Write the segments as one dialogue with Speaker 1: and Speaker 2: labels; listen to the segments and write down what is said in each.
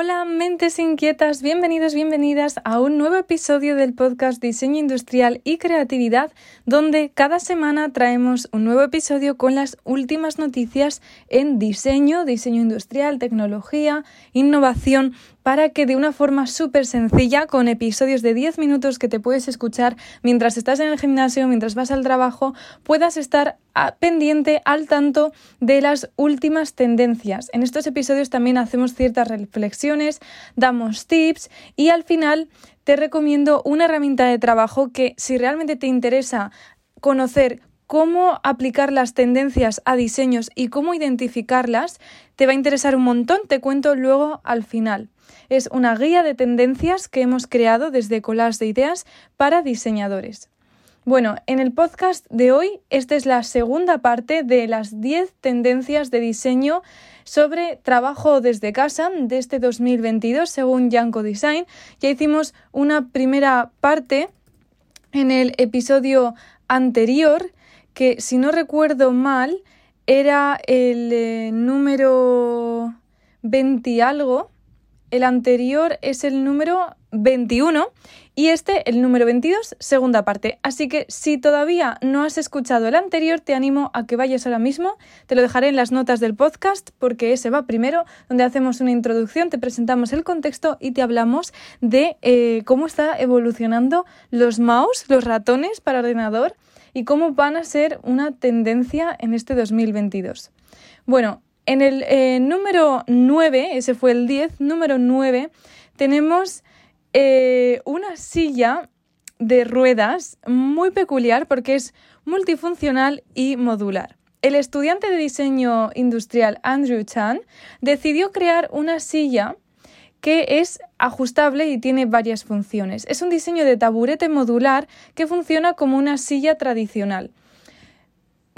Speaker 1: Hola mentes inquietas, bienvenidos, bienvenidas a un nuevo episodio del podcast Diseño Industrial y Creatividad, donde cada semana traemos un nuevo episodio con las últimas noticias en diseño, diseño industrial, tecnología, innovación para que de una forma súper sencilla, con episodios de 10 minutos que te puedes escuchar mientras estás en el gimnasio, mientras vas al trabajo, puedas estar pendiente al tanto de las últimas tendencias. En estos episodios también hacemos ciertas reflexiones, damos tips y al final te recomiendo una herramienta de trabajo que si realmente te interesa conocer cómo aplicar las tendencias a diseños y cómo identificarlas, te va a interesar un montón, te cuento luego al final. Es una guía de tendencias que hemos creado desde Colas de Ideas para diseñadores. Bueno, en el podcast de hoy, esta es la segunda parte de las 10 tendencias de diseño sobre trabajo desde casa de este 2022 según Yanko Design. Ya hicimos una primera parte en el episodio anterior que, si no recuerdo mal, era el eh, número 20 algo el anterior es el número 21 y este el número 22, segunda parte. Así que si todavía no has escuchado el anterior, te animo a que vayas ahora mismo. Te lo dejaré en las notas del podcast porque ese va primero, donde hacemos una introducción, te presentamos el contexto y te hablamos de eh, cómo está evolucionando los mouse, los ratones para ordenador y cómo van a ser una tendencia en este 2022. Bueno, en el eh, número 9, ese fue el 10, número 9, tenemos eh, una silla de ruedas muy peculiar porque es multifuncional y modular. El estudiante de diseño industrial Andrew Chan decidió crear una silla que es ajustable y tiene varias funciones. Es un diseño de taburete modular que funciona como una silla tradicional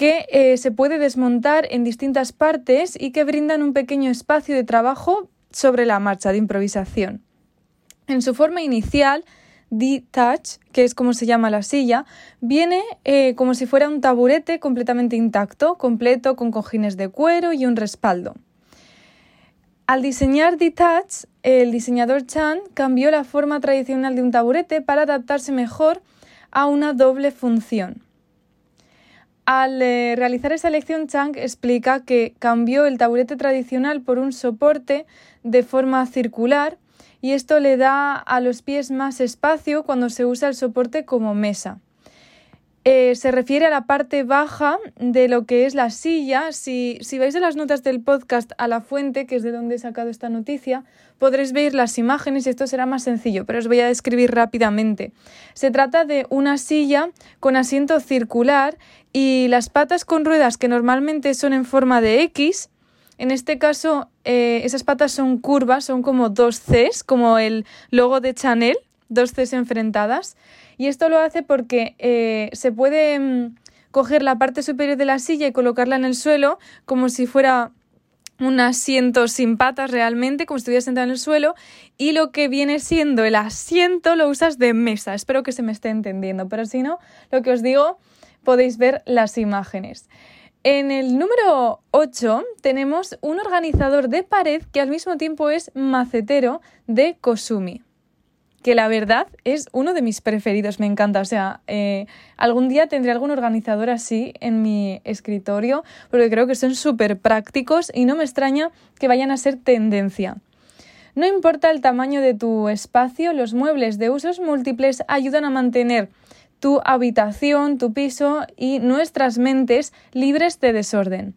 Speaker 1: que eh, se puede desmontar en distintas partes y que brindan un pequeño espacio de trabajo sobre la marcha de improvisación. En su forma inicial, D-Touch, que es como se llama la silla, viene eh, como si fuera un taburete completamente intacto, completo con cojines de cuero y un respaldo. Al diseñar D-Touch, el diseñador Chan cambió la forma tradicional de un taburete para adaptarse mejor a una doble función. Al eh, realizar esa elección, Chang explica que cambió el taburete tradicional por un soporte de forma circular y esto le da a los pies más espacio cuando se usa el soporte como mesa. Eh, se refiere a la parte baja de lo que es la silla. Si, si vais a las notas del podcast a la fuente, que es de donde he sacado esta noticia, podréis ver las imágenes y esto será más sencillo, pero os voy a describir rápidamente. Se trata de una silla con asiento circular y las patas con ruedas que normalmente son en forma de X. En este caso, eh, esas patas son curvas, son como dos Cs, como el logo de Chanel, dos Cs enfrentadas. Y esto lo hace porque eh, se puede mm, coger la parte superior de la silla y colocarla en el suelo como si fuera un asiento sin patas realmente, como si estuviera sentado en el suelo, y lo que viene siendo el asiento lo usas de mesa. Espero que se me esté entendiendo, pero si no, lo que os digo, podéis ver las imágenes. En el número 8 tenemos un organizador de pared que al mismo tiempo es macetero de Kosumi que la verdad es uno de mis preferidos, me encanta. O sea, eh, algún día tendré algún organizador así en mi escritorio, porque creo que son súper prácticos y no me extraña que vayan a ser tendencia. No importa el tamaño de tu espacio, los muebles de usos múltiples ayudan a mantener tu habitación, tu piso y nuestras mentes libres de desorden.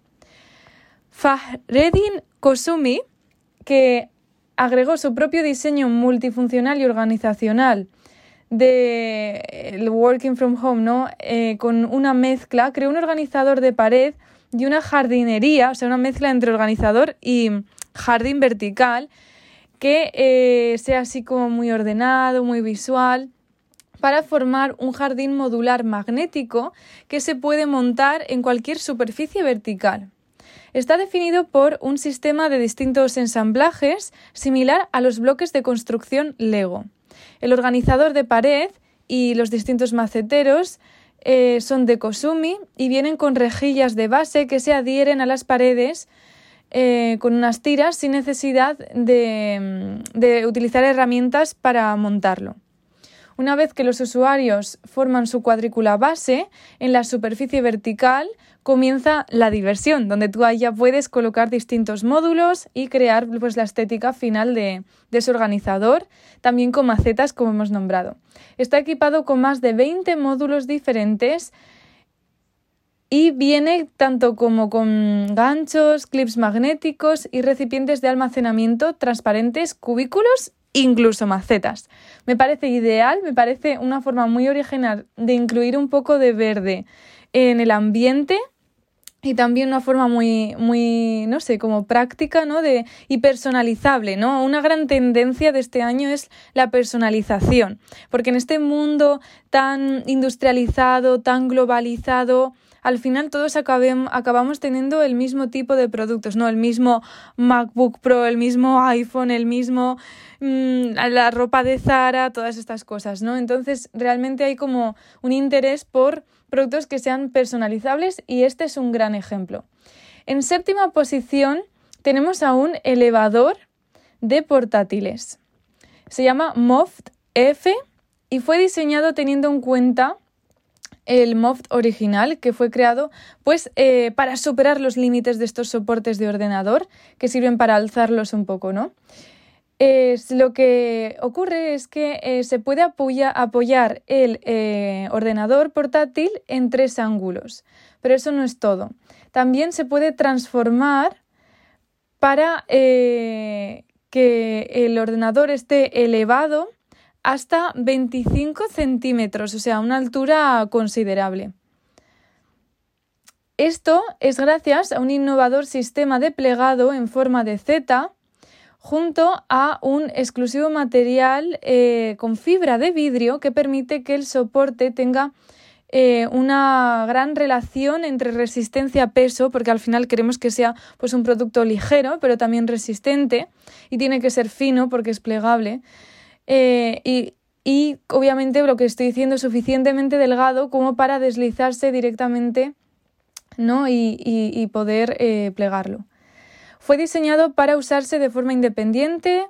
Speaker 1: Fahreddin Kosumi, que agregó su propio diseño multifuncional y organizacional de el working from home, ¿no? Eh, con una mezcla, creó un organizador de pared y una jardinería, o sea, una mezcla entre organizador y jardín vertical, que eh, sea así como muy ordenado, muy visual, para formar un jardín modular magnético que se puede montar en cualquier superficie vertical. Está definido por un sistema de distintos ensamblajes similar a los bloques de construcción Lego. El organizador de pared y los distintos maceteros eh, son de Kosumi y vienen con rejillas de base que se adhieren a las paredes eh, con unas tiras sin necesidad de, de utilizar herramientas para montarlo. Una vez que los usuarios forman su cuadrícula base, en la superficie vertical comienza la diversión, donde tú ahí ya puedes colocar distintos módulos y crear pues, la estética final de, de su organizador, también con macetas como hemos nombrado. Está equipado con más de 20 módulos diferentes y viene tanto como con ganchos, clips magnéticos y recipientes de almacenamiento transparentes, cubículos incluso macetas. Me parece ideal, me parece una forma muy original de incluir un poco de verde en el ambiente y también una forma muy, muy, no sé, como práctica, ¿no? De, y personalizable, ¿no? Una gran tendencia de este año es la personalización, porque en este mundo tan industrializado, tan globalizado, al final todos acabamos teniendo el mismo tipo de productos, ¿no? El mismo MacBook Pro, el mismo iPhone, el mismo mm, la ropa de Zara, todas estas cosas, ¿no? Entonces realmente hay como un interés por productos que sean personalizables y este es un gran ejemplo. En séptima posición tenemos a un elevador de portátiles. Se llama Moft F y fue diseñado teniendo en cuenta el Moft original que fue creado pues eh, para superar los límites de estos soportes de ordenador que sirven para alzarlos un poco, ¿no? Lo que ocurre es que eh, se puede apoyar el eh, ordenador portátil en tres ángulos, pero eso no es todo. También se puede transformar para que el ordenador esté elevado hasta 25 centímetros, o sea, una altura considerable. Esto es gracias a un innovador sistema de plegado en forma de Z junto a un exclusivo material eh, con fibra de vidrio que permite que el soporte tenga eh, una gran relación entre resistencia-peso, porque al final queremos que sea pues, un producto ligero, pero también resistente, y tiene que ser fino porque es plegable. Eh, y, y, obviamente lo que estoy diciendo es suficientemente delgado como para deslizarse directamente ¿no? y, y, poder plegarlo. Fue diseñado para usarse de forma independiente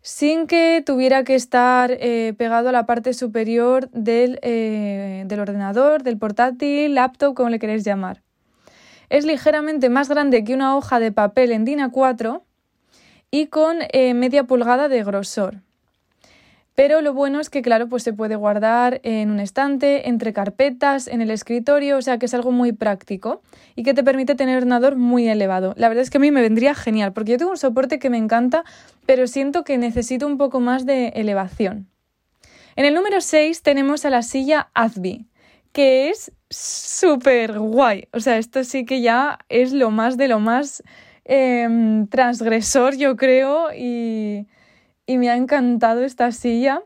Speaker 1: sin que tuviera que estar eh, pegado a la parte superior del, del ordenador, del portátil, laptop, como le queréis llamar. Es ligeramente más grande que una hoja de papel en DIN A4 y con media pulgada de grosor. Pero lo bueno es que, claro, pues se puede guardar en un estante, entre carpetas, en el escritorio, o sea que es algo muy práctico y que te permite tener un ordenador muy elevado. La verdad es que a mí me vendría genial, porque yo tengo un soporte que me encanta, pero siento que necesito un poco más de elevación. En el número 6 tenemos a la silla Azby, que es súper guay. O sea, esto sí que ya es lo más de lo más em, transgresor, yo creo, y y me ha encantado esta silla.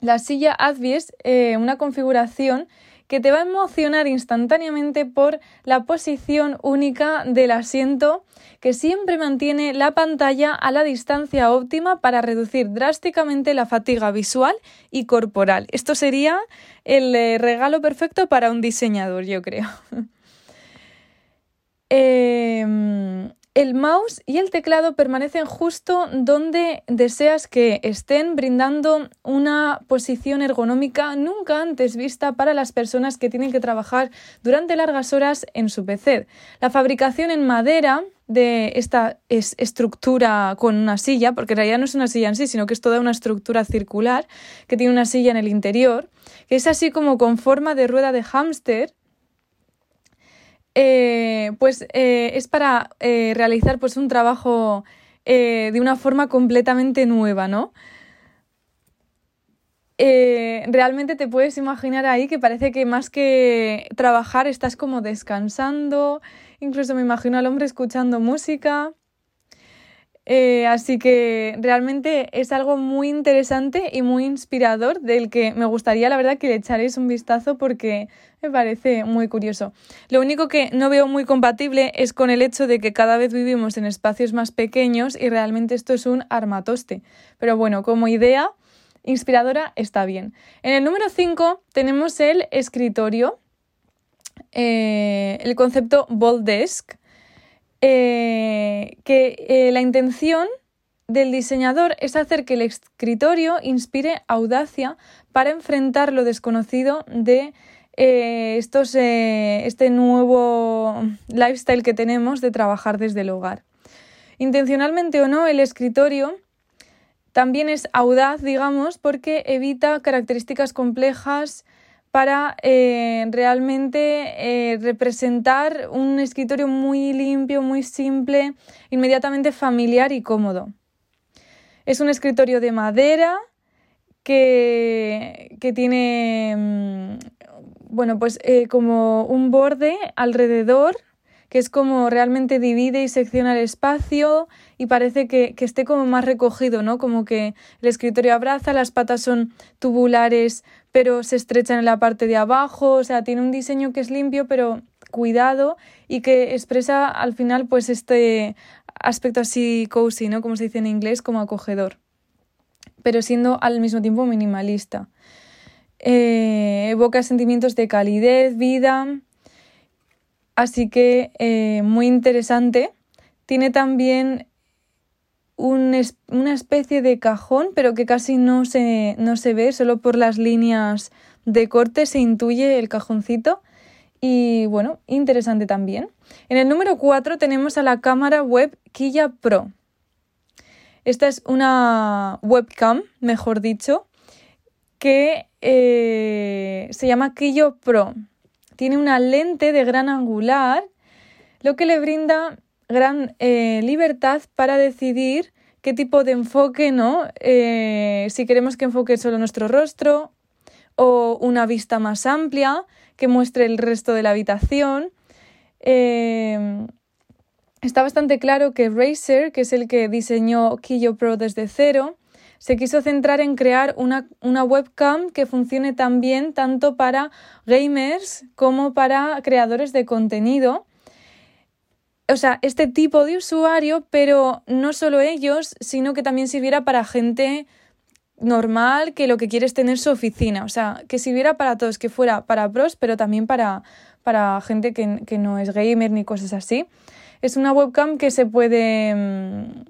Speaker 1: La silla Advi es eh, una configuración que te va a emocionar instantáneamente por la posición única del asiento que siempre mantiene la pantalla a la distancia óptima para reducir drásticamente la fatiga visual y corporal. Esto sería el eh, regalo perfecto para un diseñador, yo creo. eh, el mouse y el teclado permanecen justo donde deseas que estén, brindando una posición ergonómica nunca antes vista para las personas que tienen que trabajar durante largas horas en su PC. La fabricación en madera de esta estructura con una silla, porque en realidad no es una silla en sí, sino que es toda una estructura circular que tiene una silla en el interior, que es así como con forma de rueda de hámster eh, pues eh, es para eh, realizar pues un trabajo de una forma completamente nueva, ¿no? realmente te puedes imaginar ahí que parece que más que trabajar estás como descansando, incluso me imagino al hombre escuchando música. Eh, así que realmente es algo muy interesante y muy inspirador del que me gustaría la verdad que le echaréis un vistazo porque me parece muy curioso. Lo único que no veo muy compatible es con el hecho de que cada vez vivimos en espacios más pequeños y realmente esto es un armatoste. Pero bueno, como idea inspiradora está bien. En el número 5 tenemos el escritorio, eh, el concepto Bold Desk eh, que eh, la intención del diseñador es hacer que el escritorio inspire audacia para enfrentar lo desconocido de eh, estos, este nuevo lifestyle que tenemos de trabajar desde el hogar. Intencionalmente o no, el escritorio también es audaz, digamos, porque evita características complejas para eh, realmente eh, representar un escritorio muy limpio, muy simple, inmediatamente familiar y cómodo. Es un escritorio de madera que, que tiene, mm, bueno, pues eh, como un borde alrededor que es como realmente divide y secciona el espacio y parece que, esté como más recogido, ¿no? Como que el escritorio abraza, las patas son tubulares, pero se estrechan en la parte de abajo, o sea, tiene un diseño que es limpio, pero cuidado y que expresa al final pues este aspecto así cozy, ¿no? Como se dice en inglés, como acogedor, pero siendo al mismo tiempo minimalista. Eh, evoca sentimientos de calidez, vida, Así que eh, muy interesante. Tiene también una especie de cajón, pero que casi no se, no se ve, solo por las líneas de corte se intuye el cajoncito. Y bueno, interesante también. En el número 4 tenemos a la cámara web Killa Pro. Esta es una webcam, mejor dicho, que eh, se llama Killo Pro tiene una lente de gran angular, lo que le brinda gran eh, libertad para decidir qué tipo de enfoque, ¿no? Eh, si queremos que enfoque solo nuestro rostro o una vista más amplia que muestre el resto de la habitación. Eh, está bastante claro que Razer, que es el que diseñó Kiyo Pro desde cero, se quiso centrar en crear una, webcam que funcione también tanto para gamers como para creadores de contenido. O sea, este tipo de usuario, pero no solo ellos, sino que también sirviera para gente normal que lo que quiere es tener su oficina. O sea, que sirviera para todos, que fuera para pros, pero también para, para gente que, que no es gamer ni cosas así. Es una webcam que se puede mm,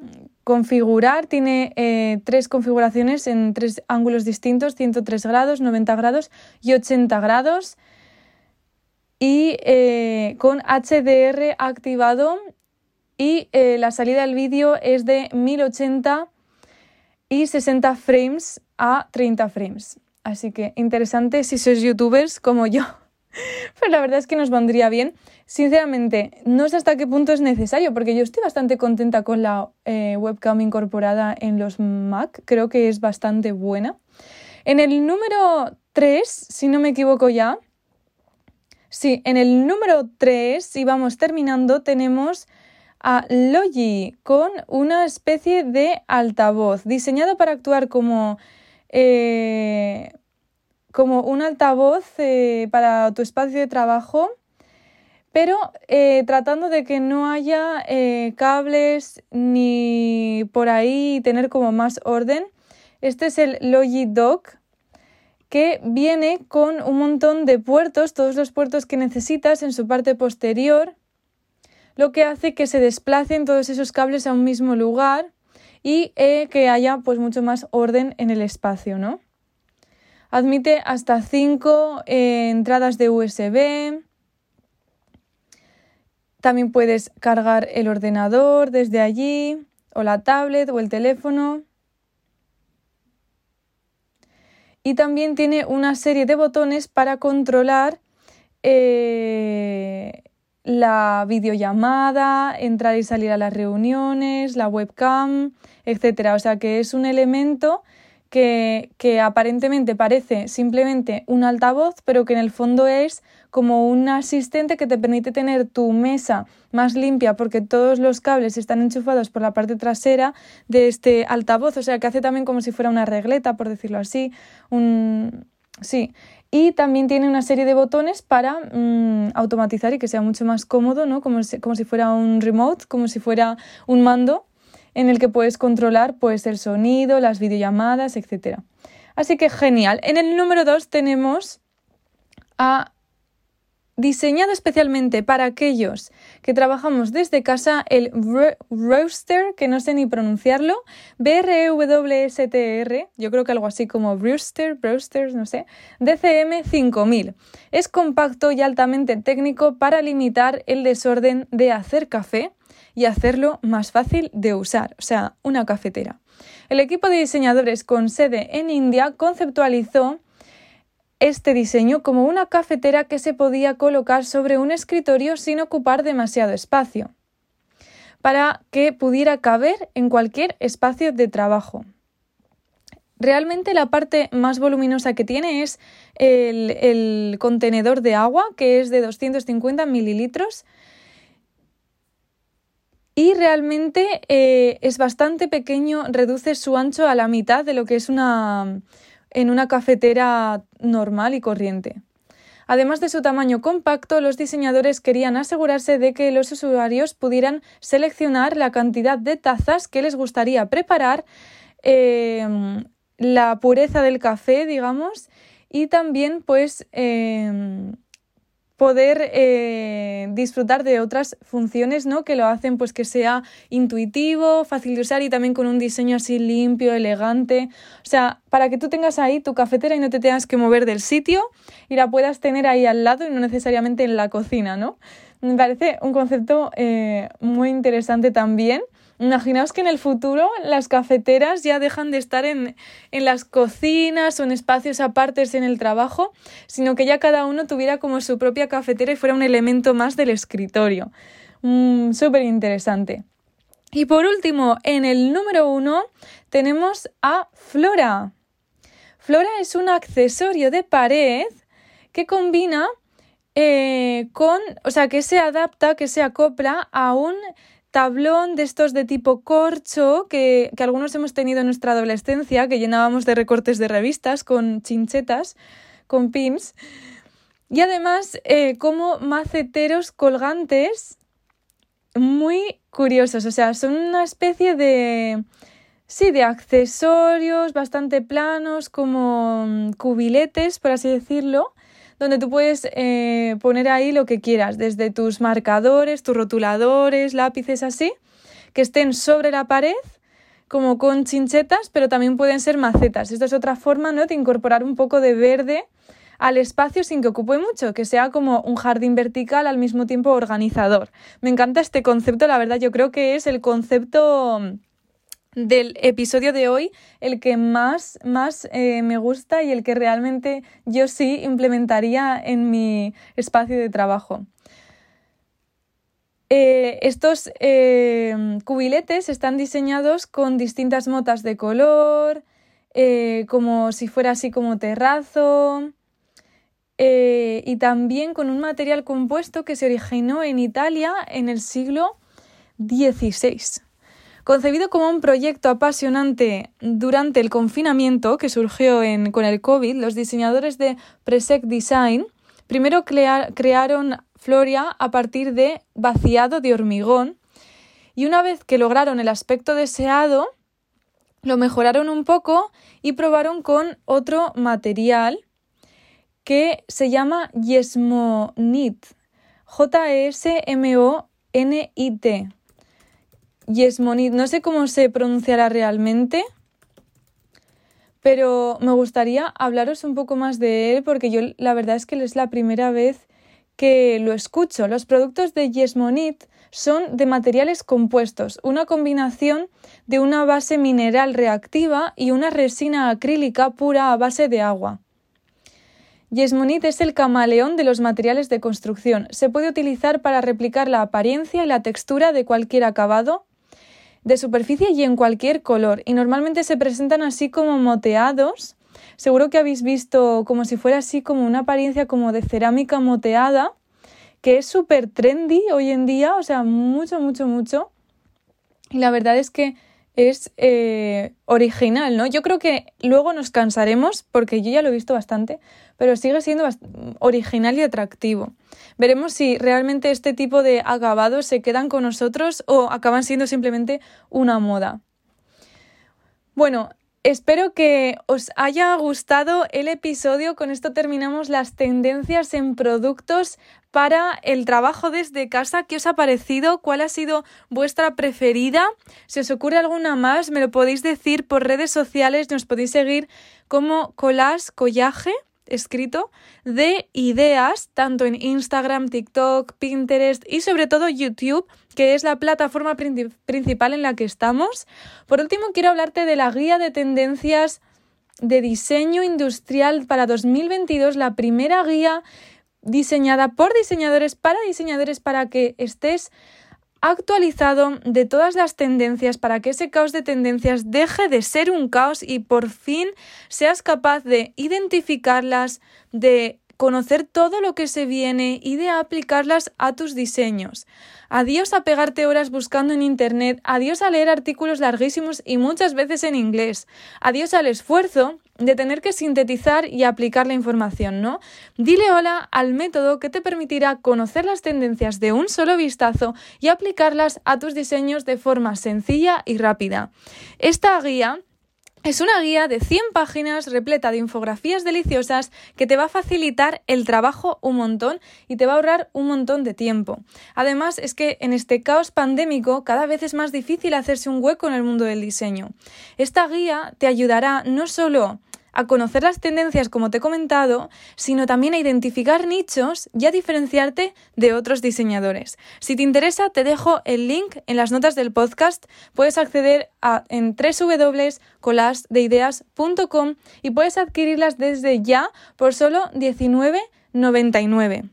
Speaker 1: configurar, tiene eh, tres configuraciones en tres ángulos distintos, 103 grados, 90 grados y 80 grados. Y eh, con HDR activado y eh, la salida del vídeo es de 1080 y 60 frames a 30 frames. Así que interesante si sois youtubers como yo. Pero la verdad es que nos vendría bien. Sinceramente, no sé hasta qué punto es necesario, porque yo estoy bastante contenta con la eh, webcam incorporada en los Mac. Creo que es bastante buena. En el número 3, si no me equivoco ya. Sí, en el número 3, y vamos terminando, tenemos a Logi con una especie de altavoz diseñado para actuar como eh, como un altavoz eh, para tu espacio de trabajo, pero eh, tratando de que no haya eh, cables ni por ahí tener como más orden. Este es el Logi Dock que viene con un montón de puertos, todos los puertos que necesitas en su parte posterior, lo que hace que se desplacen todos esos cables a un mismo lugar y que haya pues mucho más orden en el espacio, ¿no? Admite hasta 5 eh, entradas de USB. También puedes cargar el ordenador desde allí, o la tablet o el teléfono. Y también tiene una serie de botones para controlar eh, la videollamada, entrar y salir a las reuniones, la webcam, etc. O sea que es un elemento que, aparentemente parece simplemente un altavoz, pero que en el fondo es como un asistente que te permite tener tu mesa más limpia porque todos los cables están enchufados por la parte trasera de este altavoz, o sea que hace también como si fuera una regleta, por decirlo así, un... Sí, y también tiene una serie de botones para mm, automatizar y que sea mucho más cómodo, ¿no? Como como si fuera un remote, como si fuera un mando en el que puedes controlar pues, el sonido, las videollamadas, etc. Así que genial. En el número 2 tenemos a diseñado especialmente para aquellos que trabajamos desde casa, el Roaster, que no sé ni pronunciarlo, B-R-E-W-S-T-R, e yo creo que algo así como Roaster, Roaster, no sé, DCM 5000. Es compacto y altamente técnico para limitar el desorden de hacer café y hacerlo más fácil de usar, o sea, una cafetera. El equipo de diseñadores con sede en India conceptualizó este diseño como una cafetera que se podía colocar sobre un escritorio sin ocupar demasiado espacio, para que pudiera caber en cualquier espacio de trabajo. Realmente la parte más voluminosa que tiene es el, contenedor de agua, que es de 250 mililitros, y realmente eh, es bastante pequeño, reduce su ancho a la mitad de lo que es una, en una cafetera normal y corriente. Además de su tamaño compacto, los diseñadores querían asegurarse de que los usuarios pudieran seleccionar la cantidad de tazas que les gustaría preparar, em, la pureza del café, digamos, y también pues em, poder eh, disfrutar de otras funciones ¿no? que lo hacen pues que sea intuitivo, fácil de usar y también con un diseño así limpio, elegante. O sea, para que tú tengas ahí tu cafetera y no te tengas que mover del sitio y la puedas tener ahí al lado y no necesariamente en la cocina, ¿no? Me parece un concepto eh, muy interesante también. Imaginaos que en el futuro las cafeteras ya dejan de estar en, las cocinas o en espacios apartes en el trabajo, sino que ya cada uno tuviera como su propia cafetera y fuera un elemento más del escritorio. Mm, súper interesante. Y por último, en el número uno tenemos a Flora. Flora es un accesorio de pared que combina eh, con, o sea, que se adapta, que se acopla a un tablón de estos de tipo corcho que, algunos hemos tenido en nuestra adolescencia, que llenábamos de recortes de revistas con chinchetas, con pins. Y además, eh, como maceteros colgantes muy curiosos. O sea, son una especie de. Sí, de accesorios bastante planos, como mm, cubiletes, por así decirlo, donde tú puedes eh, poner ahí lo que quieras, desde tus marcadores, tus rotuladores, lápices así, que estén sobre la pared como con chinchetas, pero también pueden ser macetas. Esto es otra forma ¿no? de incorporar un poco de verde al espacio sin que ocupe mucho, que sea como un jardín vertical al mismo tiempo organizador. Me encanta este concepto, la verdad yo creo que es el concepto del episodio de hoy el que más, más eh, me gusta y el que realmente yo sí implementaría en mi espacio de trabajo. Eh, estos eh, cubiletes están diseñados con distintas motas de color, como si fuera así como terrazo, y también con un material compuesto que se originó en Italia en el siglo XVI. Concebido como un proyecto apasionante durante el confinamiento que surgió con el COVID, los diseñadores de Presec Design primero crearon Floria a partir de vaciado de hormigón y una vez que lograron el aspecto deseado, lo mejoraron un poco y probaron con otro material que se llama Yesmonit. J-E-S-M-O-N-I-T. Yesmonit, no sé cómo se pronunciará realmente, pero me gustaría hablaros un poco más de él porque yo la verdad es que es la primera vez que lo escucho. Los productos de Yesmonit son de materiales compuestos, una combinación de una base mineral reactiva y una resina acrílica pura a base de agua. Yesmonit es el camaleón de los materiales de construcción. Se puede utilizar para replicar la apariencia y la textura de cualquier acabado de superficie y en cualquier color. Y normalmente se presentan así como moteados. Seguro que habéis visto como si fuera así como una apariencia como de cerámica moteada, que es súper trendy hoy en día, o sea, mucho, mucho, mucho. Y la verdad es que es eh, original, ¿no? Yo creo que luego nos cansaremos, porque yo ya lo he visto bastante, pero sigue siendo original y atractivo. Veremos si realmente este tipo de acabados se quedan con nosotros o acaban siendo simplemente una moda. Bueno, Espero que os haya gustado el episodio. Con esto terminamos las tendencias en productos para el trabajo desde casa. ¿Qué os ha parecido? ¿Cuál ha sido vuestra preferida? Si os ocurre alguna más, me lo podéis decir por redes sociales. Nos podéis seguir como Colas Collaje escrito de ideas, tanto en Instagram, TikTok, Pinterest y sobre todo YouTube, que es la plataforma principal en la que estamos. Por último, quiero hablarte de la guía de tendencias de diseño industrial para 2022, la primera guía diseñada por diseñadores para diseñadores para que estés actualizado de todas las tendencias para que ese caos de tendencias deje de ser un caos y por fin seas capaz de identificarlas, de conocer todo lo que se viene y de aplicarlas a tus diseños. Adiós a pegarte horas buscando en Internet, adiós a leer artículos larguísimos y muchas veces en inglés, adiós al esfuerzo de tener que sintetizar y aplicar la información, ¿no? Dile hola al método que te permitirá conocer las tendencias de un solo vistazo y aplicarlas a tus diseños de forma sencilla y rápida. Esta guía es una guía de 100 páginas repleta de infografías deliciosas que te va a facilitar el trabajo un montón y te va a ahorrar un montón de tiempo. Además, es que en este caos pandémico cada vez es más difícil hacerse un hueco en el mundo del diseño. Esta guía te ayudará no solo a conocer las tendencias, como te he comentado, sino también a identificar nichos y a diferenciarte de otros diseñadores. Si te interesa, te dejo el link en las notas del podcast. Puedes acceder a, en www.colasdeideas.com y puedes adquirirlas desde ya por solo 19 99.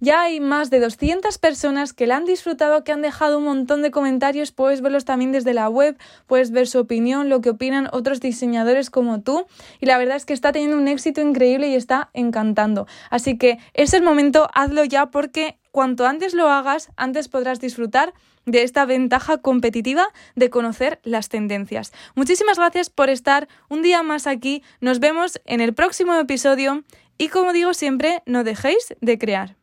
Speaker 1: Ya hay más de 200 personas que la han disfrutado, que han dejado un montón de comentarios, puedes verlos también desde la web, puedes ver su opinión, lo que opinan otros diseñadores como tú y la verdad es que está teniendo un éxito increíble y está encantando. Así que es el momento, hazlo ya porque cuanto antes lo hagas, antes podrás disfrutar de esta ventaja competitiva de conocer las tendencias. Muchísimas gracias por estar un día más aquí. Nos vemos en el próximo episodio y como digo siempre, no dejéis de crear.